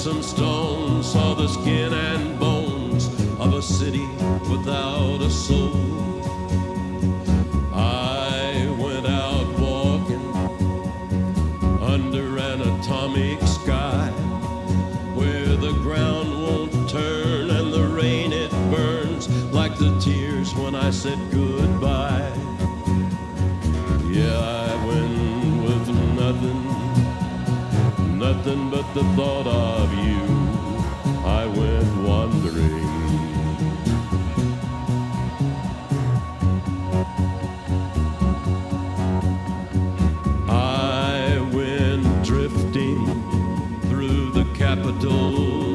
some stones, saw the skin and bones of a city without a soul. I went out walking under an atomic sky where the ground won't turn and the rain it burns like the tears when I said goodbye. Yeah, I went with nothing, nothing but the thought of you.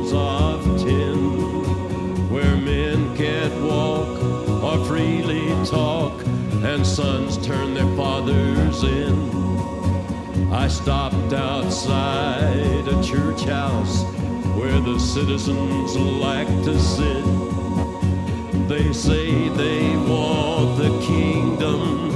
Capitals of tin, where men can't walk or freely talk, and sons turn their fathers in. I stopped outside a church house where the citizens like to sit. They say they want the kingdom,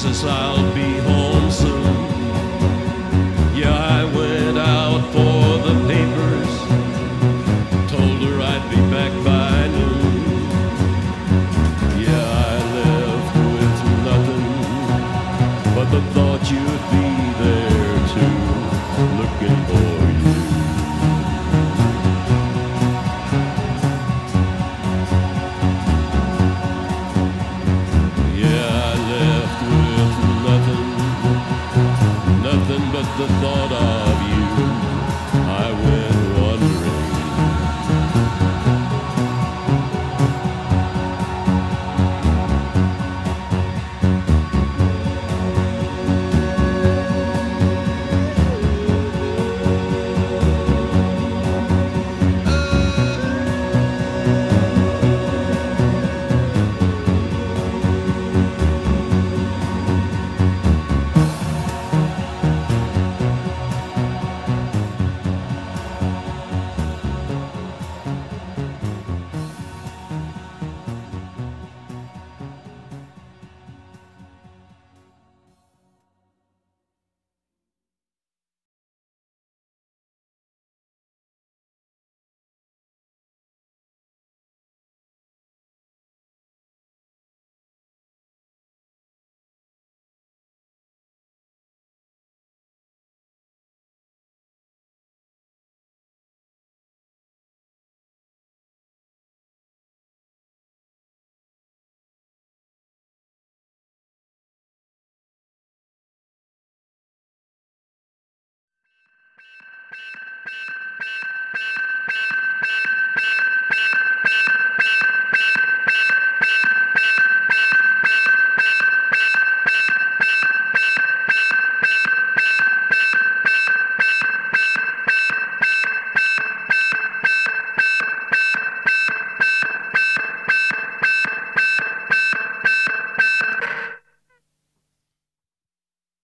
Jesus, I'll be home soon. Yeah, I went out for the papers. Told her I'd be back by noon. Yeah, I left with nothing but the thought you'd be there too, looking for